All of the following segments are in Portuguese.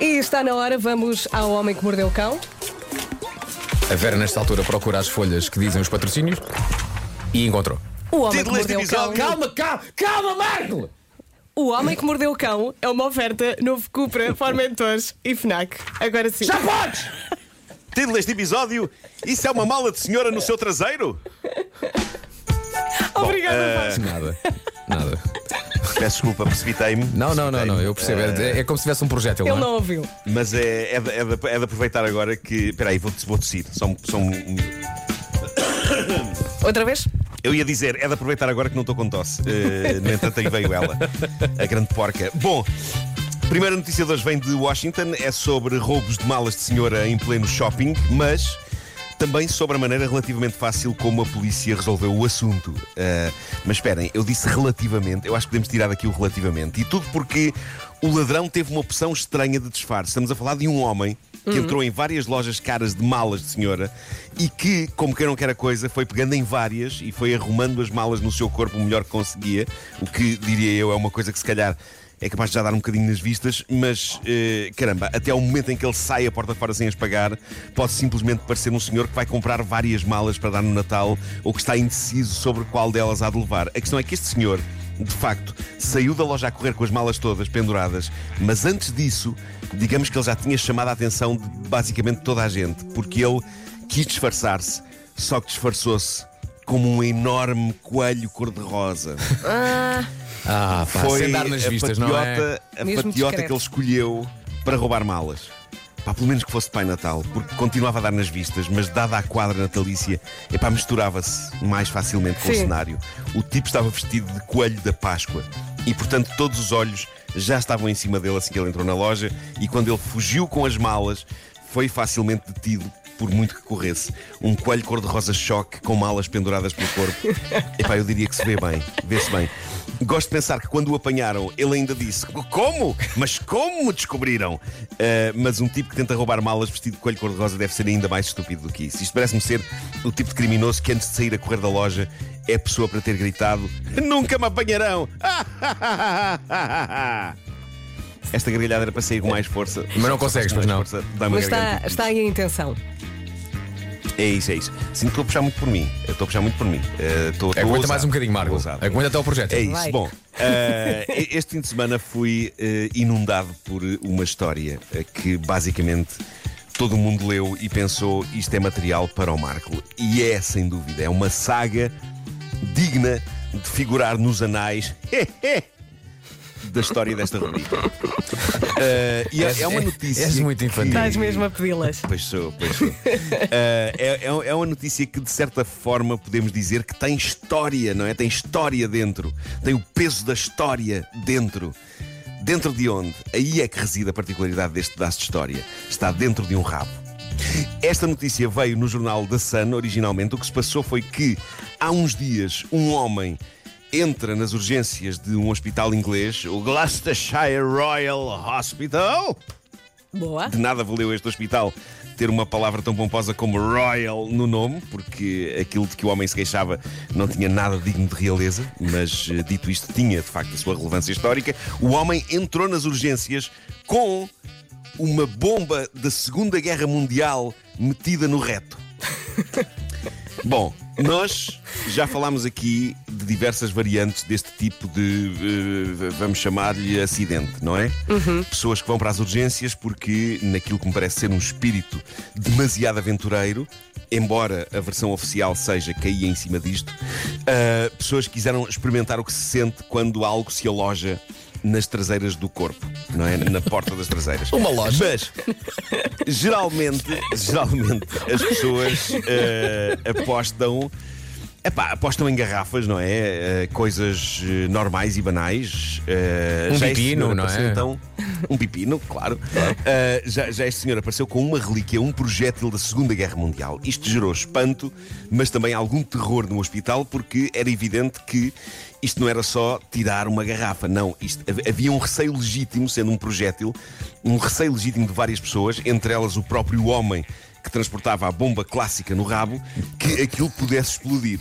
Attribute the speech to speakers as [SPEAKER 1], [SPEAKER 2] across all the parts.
[SPEAKER 1] E está na hora, vamos ao Homem que Mordeu o Cão.
[SPEAKER 2] A Vera, nesta altura, procura as folhas que dizem os patrocínios e encontrou.
[SPEAKER 1] O Homem que
[SPEAKER 3] Título deste
[SPEAKER 1] Mordeu o Cão.
[SPEAKER 3] episódio.
[SPEAKER 2] Calma, calma, calma, Marco!
[SPEAKER 1] O Homem que Mordeu o Cão é uma oferta novo Cupra, Formentores e Fnac. Agora sim.
[SPEAKER 2] Já podes!
[SPEAKER 3] Título deste episódio: Isso é uma mala de senhora no seu traseiro?
[SPEAKER 1] Obrigada,
[SPEAKER 3] eh,
[SPEAKER 1] Vasco.
[SPEAKER 2] Nada, nada.
[SPEAKER 3] Peço desculpa, precipitei-me.
[SPEAKER 2] Não, não, não, não, eu percebo. É, é como se tivesse um projétil.
[SPEAKER 1] Ele
[SPEAKER 2] não é?
[SPEAKER 1] não ouviu.
[SPEAKER 3] Mas é, é, de, é de- é de aproveitar agora que. Espera aí, vou, vou tossir. Só, um- só um-
[SPEAKER 1] Outra vez?
[SPEAKER 3] Eu ia dizer, é de aproveitar agora que não estou com tosse. Eh, no entanto, aí veio ela, a grande porca. Bom, primeira notícia de hoje vem de Washington, é sobre roubos de malas de senhora em pleno shopping, mas também sobre a maneira relativamente fácil como a polícia resolveu o assunto. Eh, mas esperem, eu disse relativamente, eu acho que podemos tirar daqui o relativamente. E tudo porque o ladrão teve uma opção estranha de disfarce. Estamos a falar de um homem que entrou em várias lojas caras de malas de senhora e que, como quem não quer a coisa, foi pegando em várias e foi arrumando as malas no seu corpo o melhor que conseguia, o que, diria eu, é uma coisa que se calhar é capaz de já dar um bocadinho nas vistas, mas eh, caramba, até ao momento em que ele sai a porta fora sem as pagar, pode simplesmente parecer um senhor que vai comprar várias malas para dar no Natal ou que está indeciso sobre qual delas há de levar. A questão é que este senhor de facto, saiu da loja a correr com as malas todas penduradas, mas antes disso, digamos que ele já tinha chamado a atenção de basicamente toda a gente, porque ele quis disfarçar-se, só que disfarçou-se como um enorme coelho cor-de-rosa.
[SPEAKER 2] Ah, pá,
[SPEAKER 3] Foi
[SPEAKER 2] sem dar nas
[SPEAKER 3] a
[SPEAKER 2] vistas, não é?
[SPEAKER 3] patiota, a
[SPEAKER 1] Mesmo
[SPEAKER 3] patiota
[SPEAKER 1] discreto.
[SPEAKER 3] que ele escolheu para roubar malas. Pá, pelo menos que fosse de Pai Natal, porque continuava a dar nas vistas, mas dada a quadra natalícia, epá, misturava-se mais facilmente com o
[SPEAKER 1] Sim.
[SPEAKER 3] cenário. O tipo estava vestido de coelho da Páscoa e, portanto, todos os olhos já estavam em cima dele assim que ele entrou na loja. E quando ele fugiu com as malas, foi facilmente detido. Por muito que corresse, um coelho cor-de-rosa choque com malas penduradas pelo corpo. Epá, eu diria que se vê bem, vê-se bem. Gosto de pensar que quando o apanharam, ele ainda disse: Como? Mas como me descobriram? Ah, mas um tipo que tenta roubar malas vestido de coelho cor-de-rosa deve ser ainda mais estúpido do que isso. Isto parece-me ser o tipo de criminoso que antes de sair a correr da loja é a pessoa para ter gritado: Nunca me apanharão! Esta gargalhada era para sair com mais força.
[SPEAKER 2] Mas não consegues,
[SPEAKER 3] mais
[SPEAKER 2] não.
[SPEAKER 3] força,
[SPEAKER 1] Mas está, está aí a intenção.
[SPEAKER 3] É isso, é isso. Sinto que estou a puxar muito por mim. Eu estou a puxar muito por mim. Eh, estou- estou
[SPEAKER 2] Aguenta mais um bocadinho, Marco.
[SPEAKER 3] Ousado.
[SPEAKER 2] Aguenta até o projeto.
[SPEAKER 3] É isso.
[SPEAKER 1] Vai.
[SPEAKER 3] Bom, eh, este fim de semana fui eh, inundado por uma história que basicamente todo mundo leu e pensou isto é material para o Marco. E é, sem dúvida, é uma saga digna de figurar nos anais da história desta rubrica. Eh, e é, é uma notícia.
[SPEAKER 2] És muito infantil.
[SPEAKER 1] Estás mesmo a pedi-las.
[SPEAKER 3] Pois sou, pois sou. Eh, é, é- é uma notícia que, de certa forma, podemos dizer que tem história, não é? Tem história dentro. Tem o peso da história dentro. Dentro de onde? Aí é que reside a particularidade deste pedaço de história. Está dentro de um rabo. Esta notícia veio no jornal The Sun, originalmente. O que se passou foi que, há uns dias, um homem entra nas urgências de um hospital inglês, o Gloucestershire Royal Hospital.
[SPEAKER 1] Boa.
[SPEAKER 3] De nada valeu este hospital ter uma palavra tão pomposa como Royal no nome, porque aquilo de que o homem se queixava não tinha nada digno de realeza, mas eh, dito isto, tinha de facto a sua relevância histórica. O homem entrou nas urgências com uma bomba da Segunda Guerra Mundial metida no reto. Bom, nós já falámos aqui de diversas variantes deste tipo de, eh, vamos chamar-lhe acidente, não é? Pessoas que vão para as urgências porque, naquilo que me parece ser um espírito demasiado aventureiro, embora a versão oficial seja cair em cima disto, ah, pessoas que quiseram experimentar o que se sente quando algo se aloja nas traseiras do corpo, não é? Na porta das traseiras.
[SPEAKER 2] Uma loja.
[SPEAKER 3] Mas geralmente, geralmente as pessoas eh, apostam. Epá, apostam em garrafas, não é? Eh, coisas eh, normais e banais. Eh,
[SPEAKER 2] Um pepino, não é?
[SPEAKER 3] Então, um pepino, claro. Já, já este senhor apareceu com uma relíquia, um projétil da Segunda Guerra Mundial. Isto gerou espanto, mas também algum terror no hospital, porque era evidente que isto não era só tirar uma garrafa, não. Isto, hav- havia um receio legítimo, sendo um projétil, um receio legítimo de várias pessoas, entre elas o próprio homem que transportava a bomba clássica no rabo, que aquilo pudesse explodir.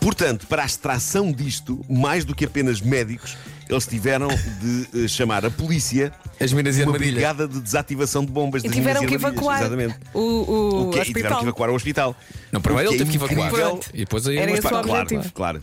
[SPEAKER 3] Portanto, para a extração disto, mais do que apenas médicos, eles tiveram de eh, chamar a polícia
[SPEAKER 2] As minas e
[SPEAKER 3] uma
[SPEAKER 2] armadilha.
[SPEAKER 3] brigada de desativação de bombas
[SPEAKER 1] E
[SPEAKER 3] das
[SPEAKER 1] tiveram
[SPEAKER 3] minas
[SPEAKER 1] que
[SPEAKER 3] armadilhas.
[SPEAKER 1] evacuar
[SPEAKER 3] Exatamente.
[SPEAKER 1] o, o,
[SPEAKER 3] O que, e tiveram
[SPEAKER 1] hospital.
[SPEAKER 3] que evacuar o hospital.
[SPEAKER 2] Não, primeiro
[SPEAKER 3] O
[SPEAKER 2] ele
[SPEAKER 3] que
[SPEAKER 2] teve que
[SPEAKER 3] é
[SPEAKER 2] evacuar.
[SPEAKER 3] incrível-
[SPEAKER 2] E depois aí
[SPEAKER 1] Era
[SPEAKER 2] mas
[SPEAKER 1] esse o
[SPEAKER 2] claro,
[SPEAKER 1] objetivo.
[SPEAKER 3] Claro.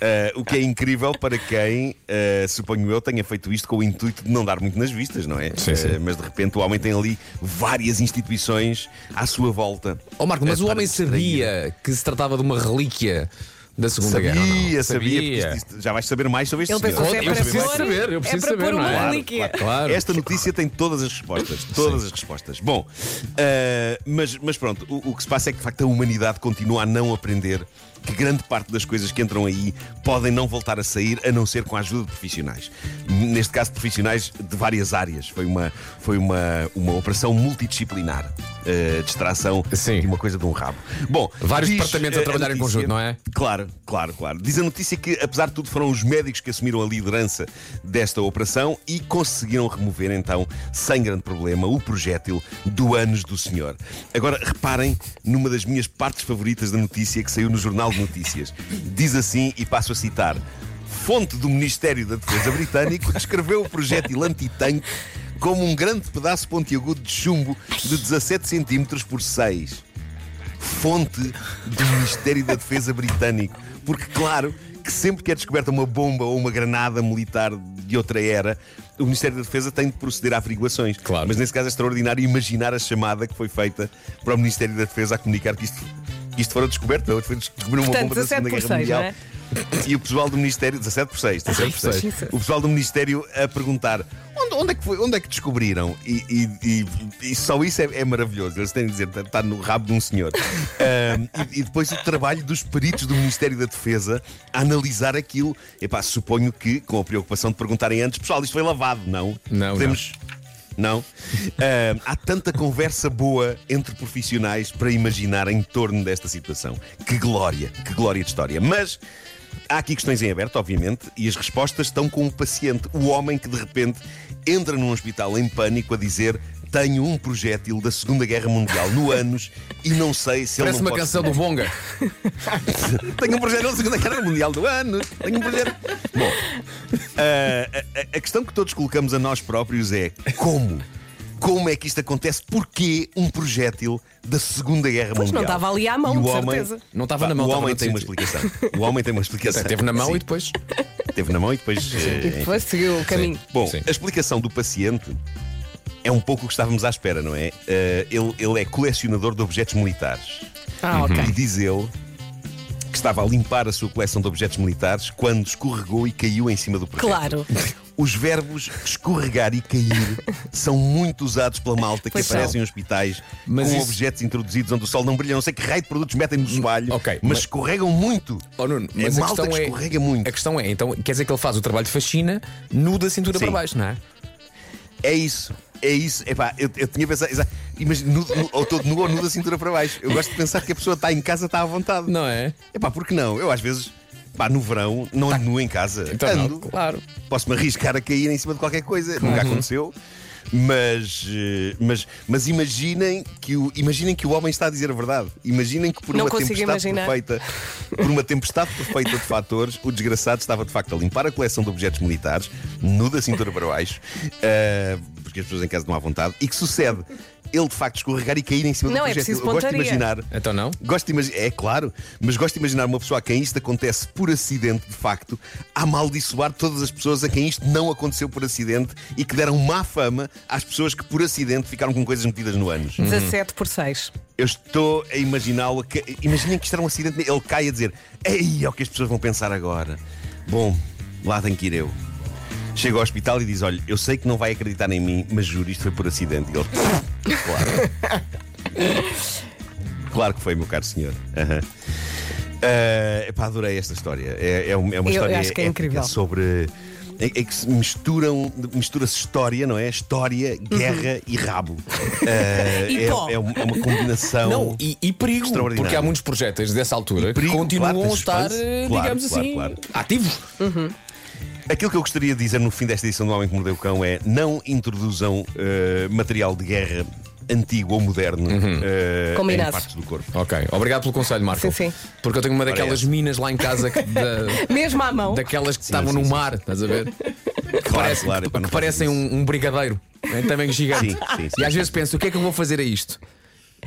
[SPEAKER 3] Eh, o que é incrível para quem, eh, suponho eu, tenha feito isto com o intuito de não dar muito nas vistas, não é?
[SPEAKER 2] Sim, sim.
[SPEAKER 3] Eh, mas de repente o homem tem ali várias instituições à sua volta.
[SPEAKER 2] Ó Marco, mas
[SPEAKER 3] Eh,
[SPEAKER 2] o
[SPEAKER 3] para
[SPEAKER 2] homem
[SPEAKER 3] distrair.
[SPEAKER 2] sabia que se tratava de uma relíquia da Segunda
[SPEAKER 3] Sabia,
[SPEAKER 2] Guerra. não?
[SPEAKER 3] sabia, porque isto- já vais saber mais sobre este
[SPEAKER 1] Ele
[SPEAKER 3] senhor.
[SPEAKER 1] pensou é
[SPEAKER 2] Eu preciso
[SPEAKER 1] pôr-
[SPEAKER 2] saber, eu
[SPEAKER 1] é
[SPEAKER 2] preciso
[SPEAKER 1] para
[SPEAKER 2] saber,
[SPEAKER 1] pôr
[SPEAKER 2] não
[SPEAKER 1] uma
[SPEAKER 2] é?
[SPEAKER 1] relíquia.
[SPEAKER 2] Claro.
[SPEAKER 3] Esta notícia tem todas as respostas. Todas as respostas. Bom, eh, mas, mas pronto, o, o que se passa é que de facto a humanidade continua a não aprender que grande parte das coisas que entram aí podem não voltar a sair a não ser com a ajuda de profissionais. Neste caso, profissionais de várias áreas. Foi uma, foi uma, uma operação multidisciplinar. eh, de extração
[SPEAKER 2] Sim.
[SPEAKER 3] de uma coisa de um rabo. Bom,
[SPEAKER 2] Vários
[SPEAKER 3] diz,
[SPEAKER 2] departamentos a
[SPEAKER 3] eh,
[SPEAKER 2] trabalhar em
[SPEAKER 3] notícia-
[SPEAKER 2] conjunto, não é?
[SPEAKER 3] Claro, claro, claro. Diz a notícia que, apesar de tudo, foram os médicos que assumiram a liderança desta operação e conseguiram remover, então, sem grande problema, o projétil do ânus do senhor. Agora, reparem numa das minhas partes favoritas da notícia que saiu no Jornal de Notícias. Diz assim, e passo a citar. Fonte do Ministério da Defesa Britânico descreveu o projétil antitanque como um grande pedaço pontiagudo de chumbo de 17 centímetros por 6 fonte do Ministério da Defesa Britânico. Porque, claro, que sempre que é descoberta uma bomba ou uma granada militar de outra era, o Ministério da Defesa tem de proceder a averiguações.
[SPEAKER 2] Claro.
[SPEAKER 3] Mas nesse caso é extraordinário imaginar a chamada que foi feita para o Ministério da Defesa a comunicar que isto, que isto fora descoberto. Foi descobrir uma
[SPEAKER 1] Portanto,
[SPEAKER 3] bomba da
[SPEAKER 1] 17
[SPEAKER 3] Segunda Guerra
[SPEAKER 1] 6,
[SPEAKER 3] Mundial.
[SPEAKER 1] é?
[SPEAKER 3] E o pessoal do Ministério, 17 por 6, 17 por 6.
[SPEAKER 1] Isso.
[SPEAKER 3] O pessoal do Ministério a perguntar onde, é, que foi, onde é que descobriram? E, e- e- e só isso é, é maravilhoso. Eles têm de dizer, está no rabo de um senhor. Ahm, e, depois o trabalho dos peritos do Ministério da Defesa a analisar aquilo. Epá, suponho que, com a preocupação de perguntarem antes, pessoal, isto foi lavado, não?
[SPEAKER 2] Não,
[SPEAKER 3] Podemos. Não? Ahm, há tanta conversa boa entre profissionais para imaginar em torno desta situação. Que glória, que glória de história. Mas há aqui questões em aberto, obviamente, e as respostas estão com o paciente, o homem que de repente entra num hospital em pânico a dizer. Tenho um projétil da Segunda Guerra Mundial no ânus e não sei se
[SPEAKER 2] Parece
[SPEAKER 3] ele não
[SPEAKER 2] uma
[SPEAKER 3] pode
[SPEAKER 2] canção do Bonga.
[SPEAKER 3] tenho um projeto da Segunda Guerra Mundial do ano. Tenho um projeto. Bom, a, a- a questão que todos colocamos a nós próprios é como? Como é que isto acontece? Porquê um projétil da Segunda Guerra
[SPEAKER 1] Pois não
[SPEAKER 3] Mundial?
[SPEAKER 1] estava ali à mão,
[SPEAKER 3] E o homem-
[SPEAKER 1] certeza.
[SPEAKER 2] Não estava
[SPEAKER 3] Pá,
[SPEAKER 2] na mão,
[SPEAKER 3] O homem tem uma explicação. O homem tem uma explicação.
[SPEAKER 2] Teve na mão
[SPEAKER 3] Sim,
[SPEAKER 2] e depois.
[SPEAKER 3] Teve na mão e depois. eh,
[SPEAKER 1] E depois seguiu o caminho.
[SPEAKER 3] Bom,
[SPEAKER 2] Sim.
[SPEAKER 3] a explicação do paciente é um pouco o que estávamos à espera, não é? Eh, ele, ele é colecionador de objetos militares.
[SPEAKER 1] Ah, ok.
[SPEAKER 3] E diz ele que estava a limpar a sua coleção de objetos militares quando escorregou e caiu em cima do projeto.
[SPEAKER 1] Claro.
[SPEAKER 3] Os verbos escorregar e cair são muito usados pela malta que
[SPEAKER 1] Pois
[SPEAKER 3] aparece
[SPEAKER 1] são.
[SPEAKER 3] em hospitais
[SPEAKER 2] Mas
[SPEAKER 3] com
[SPEAKER 2] isso-
[SPEAKER 3] objetos introduzidos onde o sol não brilha. Não sei que raio de produtos metem no soalho,
[SPEAKER 2] ok,
[SPEAKER 3] mas,
[SPEAKER 2] mas-
[SPEAKER 3] escorregam muito.
[SPEAKER 2] Oh, Nuno,
[SPEAKER 3] é malta que
[SPEAKER 2] é,
[SPEAKER 3] escorrega muito.
[SPEAKER 2] A questão é, então, quer dizer que ele faz o trabalho de faxina nu da cintura
[SPEAKER 3] Sim.
[SPEAKER 2] para baixo, não é?
[SPEAKER 3] É isso. É isso, Epá, eu, eu tinha pensado, imagina, nu, nu- ou todo nu ou nu da cintura para baixo. Eu gosto de pensar que a pessoa está em casa, está à vontade.
[SPEAKER 2] Não é?
[SPEAKER 3] Epá, por que não? Eu às vezes, pá, no verão, não ando nu em casa.
[SPEAKER 2] Então não,
[SPEAKER 3] ando,
[SPEAKER 2] claro.
[SPEAKER 3] Posso-me arriscar a cair em cima de qualquer coisa. Nunca aconteceu. Mas, eh, mas, mas imaginem, que o, imaginem que o homem está a dizer a verdade. Imaginem que por
[SPEAKER 1] Não
[SPEAKER 3] uma
[SPEAKER 1] consigo
[SPEAKER 3] tempestade
[SPEAKER 1] imaginar.
[SPEAKER 3] perfeita, por uma tempestade perfeita de fatores, o desgraçado estava de facto a limpar a coleção de objetos militares, nu da cintura para baixo, eh, porque as pessoas em casa não há vontade, e que sucede. Ele de facto escorregar e cair em cima
[SPEAKER 1] Não,
[SPEAKER 3] do
[SPEAKER 1] é
[SPEAKER 3] projeto.
[SPEAKER 1] preciso
[SPEAKER 3] Eu gosto de imaginar.
[SPEAKER 2] Então não?
[SPEAKER 3] Gosto de imaginar, é claro, mas gosto de imaginar uma pessoa a quem isto acontece por acidente, de facto, a amaldiçoar todas as pessoas a quem isto não aconteceu por acidente e que deram má fama às pessoas que por acidente ficaram com coisas metidas no ânus.
[SPEAKER 1] 17 por 6.
[SPEAKER 3] Eu estou a imaginá-lo. que- Imaginem que isto era um acidente, ele cai a dizer: Ei, é o que as pessoas vão pensar agora. Bom, lá tenho que ir eu. Chega ao hospital e diz: Olha, eu sei que não vai acreditar em mim, mas juro, isto foi por acidente. E ele, claro. claro que foi, meu caro senhor. Aham. Ah, epá, adorei esta história. É, é uma é uma
[SPEAKER 1] Eu
[SPEAKER 3] história
[SPEAKER 1] acho que é incrível.
[SPEAKER 3] sobre. É, é que se misturam, mistura-se história, não é? História, guerra e rabo. Ah,
[SPEAKER 1] E
[SPEAKER 3] é, é é uma combinação.
[SPEAKER 2] Não, e, e perigo,
[SPEAKER 3] Extraordinário.
[SPEAKER 2] porque há muitos projetos dessa altura
[SPEAKER 3] perigo,
[SPEAKER 2] que continuam
[SPEAKER 3] claro,
[SPEAKER 2] a estar, eh,
[SPEAKER 3] Claro,
[SPEAKER 2] digamos
[SPEAKER 3] claro,
[SPEAKER 2] assim,
[SPEAKER 3] claro.
[SPEAKER 2] ativos.
[SPEAKER 3] Aquilo que eu gostaria de dizer no fim desta edição do Homem que Mordeu o Cão é não introduzam eh, material de guerra antigo ou moderno eh, em
[SPEAKER 1] Combinado.
[SPEAKER 3] partes do corpo.
[SPEAKER 2] Ok, obrigado pelo conselho, Marco.
[SPEAKER 1] Sim, sim.
[SPEAKER 2] Porque eu tenho uma daquelas
[SPEAKER 3] essa.
[SPEAKER 2] minas lá em casa que- da-
[SPEAKER 1] Mesmo à mão.
[SPEAKER 2] daquelas que estavam
[SPEAKER 3] sim,
[SPEAKER 2] no
[SPEAKER 3] sim,
[SPEAKER 2] mar, estás a ver?
[SPEAKER 3] Claro,
[SPEAKER 2] Parece-
[SPEAKER 3] claro,
[SPEAKER 2] que, que parecem um, um brigadeiro em tamanho gigante.
[SPEAKER 3] Sim, sim, sim.
[SPEAKER 2] E às vezes penso, o que é que eu vou fazer a isto?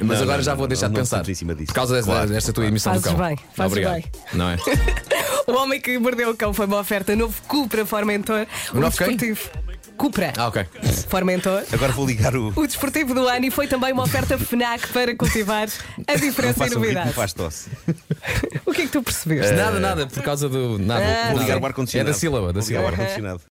[SPEAKER 2] Mas
[SPEAKER 3] Não,
[SPEAKER 2] agora
[SPEAKER 3] não,
[SPEAKER 2] já
[SPEAKER 3] não,
[SPEAKER 2] vou
[SPEAKER 3] não,
[SPEAKER 2] deixar
[SPEAKER 3] não
[SPEAKER 2] de pensar.
[SPEAKER 3] estamos em cima disso.
[SPEAKER 2] Por causa desta,
[SPEAKER 3] Claro,
[SPEAKER 2] desta tua emissão
[SPEAKER 1] Fazes
[SPEAKER 2] do cão.
[SPEAKER 1] bem, fazes
[SPEAKER 2] Obrigado.
[SPEAKER 1] bem.
[SPEAKER 2] Não é?
[SPEAKER 1] O homem que mordeu o cão foi uma oferta novo Cupra Formentor. O,
[SPEAKER 2] novo quem?
[SPEAKER 1] desportivo. Cupra.
[SPEAKER 2] Ah, ok.
[SPEAKER 1] Formentor.
[SPEAKER 3] Agora vou ligar o.
[SPEAKER 1] O desportivo do ano e foi também uma oferta FNAC para cultivar a
[SPEAKER 3] Não
[SPEAKER 1] diferença e novidade.
[SPEAKER 3] faz tosse.
[SPEAKER 1] O que é que tu percebeste?
[SPEAKER 2] Nada, nada, por causa do. Nada.
[SPEAKER 1] Ah,
[SPEAKER 3] Vou ligar o
[SPEAKER 2] É
[SPEAKER 3] ar-condicionado.
[SPEAKER 2] da sílaba, da
[SPEAKER 3] Vou ligar o
[SPEAKER 2] sílaba.
[SPEAKER 3] ar-condicionado.